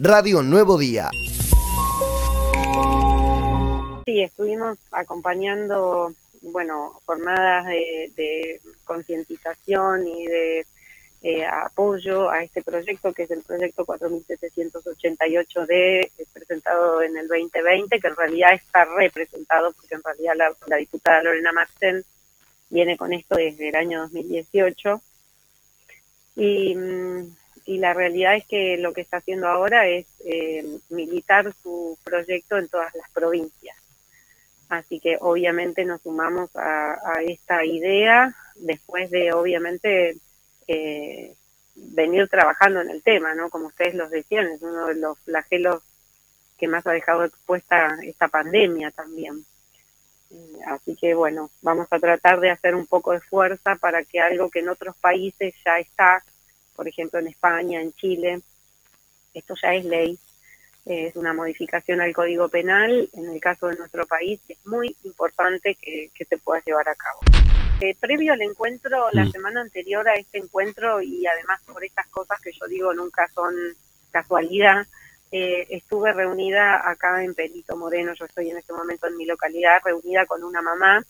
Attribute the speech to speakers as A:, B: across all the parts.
A: Radio Nuevo Día.
B: Sí, estuvimos acompañando, bueno, jornadas de, concientización y de eh, apoyo a este proyecto, que es el proyecto 4788D, eh, presentado en el 2020, que en realidad está representado, porque en realidad la, diputada Lorena Marcen viene con esto desde el año 2018. Y mm, y la realidad es que lo que está haciendo ahora es eh, militar su proyecto en todas las provincias. Así que obviamente nos sumamos a, esta idea después de obviamente eh, venir trabajando en el tema, ¿no? Como ustedes los decían, es uno de los flagelos que más ha dejado expuesta esta pandemia también. Eh, así que bueno, vamos a tratar de hacer un poco de fuerza para que algo que en otros países ya está por ejemplo en España, en Chile, esto ya es ley, es una modificación al Código Penal, en el caso de nuestro país es muy importante que, se pueda llevar a cabo. Eh, previo al encuentro, la mm. semana anterior a este encuentro, y además por estas cosas que yo digo nunca son casualidad, eh, estuve reunida acá en Perito Moreno, yo estoy en este momento en mi localidad, reunida con una mamá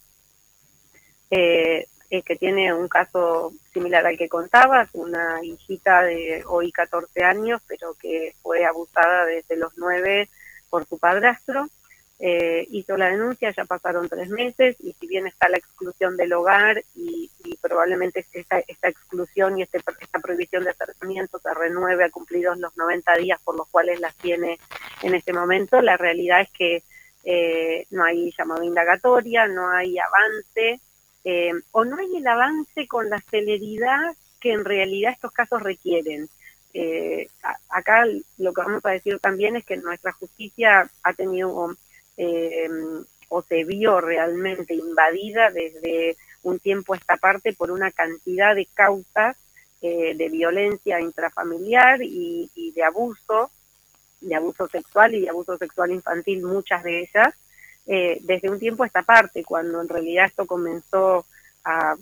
B: eh, eh, que tiene un caso similar al que contabas, una hijita de hoy 14 años, pero que fue abusada desde los 9 por su padrastro. Eh, hizo la denuncia, ya pasaron tres meses y si bien está la exclusión del hogar y, probablemente esta, esta exclusión y este, esta prohibición de acercamiento se renueve a cumplidos los 90 días por los cuales las tiene en este momento, la realidad es que eh, no hay llamado indagatoria, no hay avance, eh, o no hay el avance con la celeridad que en realidad estos casos requieren. Eh, acá lo que vamos a decir también es que nuestra justicia ha tenido eh, o se vio realmente invadida desde un tiempo a esta parte por una cantidad de causas de violencia intrafamiliar y, y de abuso, de abuso sexual y de abuso sexual infantil, muchas de ellas, eh, desde un tiempo a esta parte, cuando en realidad esto comenzó a,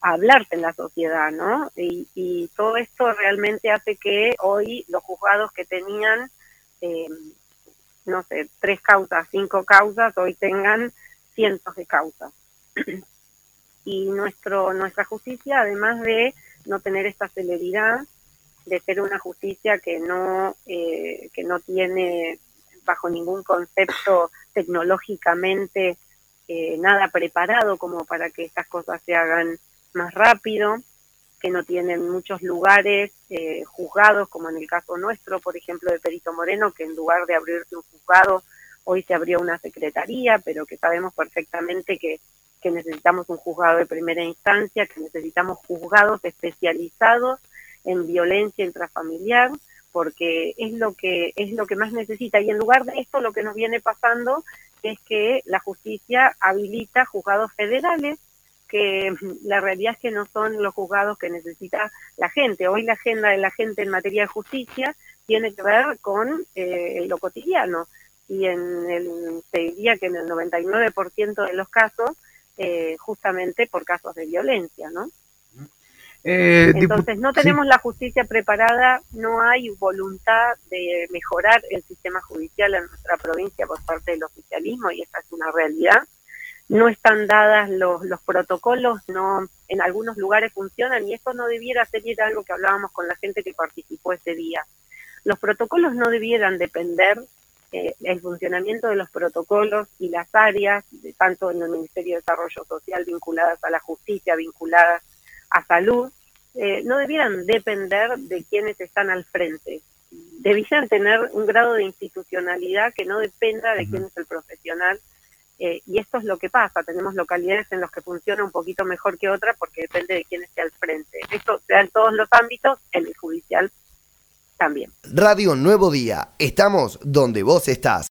B: hablarse en la sociedad, ¿no? Y, todo esto realmente hace que hoy los juzgados que tenían, eh, no sé, tres causas, cinco causas, hoy tengan cientos de causas. y nuestro nuestra justicia, además de no tener esta celeridad, de ser una justicia que no eh, que no tiene bajo ningún concepto tecnológicamente eh, nada preparado como para que estas cosas se hagan más rápido, que no tienen muchos lugares eh, juzgados, como en el caso nuestro, por ejemplo, de Perito Moreno, que en lugar de abrirse un juzgado, hoy se abrió una secretaría, pero que sabemos perfectamente que, que necesitamos un juzgado de primera instancia, que necesitamos juzgados especializados en violencia intrafamiliar, porque es lo que es lo que más necesita y en lugar de esto lo que nos viene pasando es que la justicia habilita juzgados federales que la realidad es que no son los juzgados que necesita la gente. Hoy la agenda de la gente en materia de justicia tiene que ver con eh, lo cotidiano y en el, se diría que en el 99% de los casos eh, justamente por casos de violencia, ¿no? Eh, Entonces, no tenemos la justicia preparada, no hay voluntad de mejorar el sistema judicial en nuestra provincia por parte del oficialismo y esa es una realidad. No están dadas los, los protocolos, no en algunos lugares funcionan y esto no debiera ser algo que hablábamos con la gente que participó ese día. Los protocolos no debieran depender eh, el funcionamiento de los protocolos y las áreas, de, tanto en el Ministerio de Desarrollo Social vinculadas a la justicia, vinculadas a salud, eh, no debieran depender de quienes están al frente. Debieran tener un grado de institucionalidad que no dependa de quién es el profesional. Eh, y esto es lo que pasa. Tenemos localidades en las que funciona un poquito mejor que otras porque depende de quién esté al frente. Esto se da en todos los ámbitos, en el judicial también.
A: Radio Nuevo Día. Estamos donde vos estás.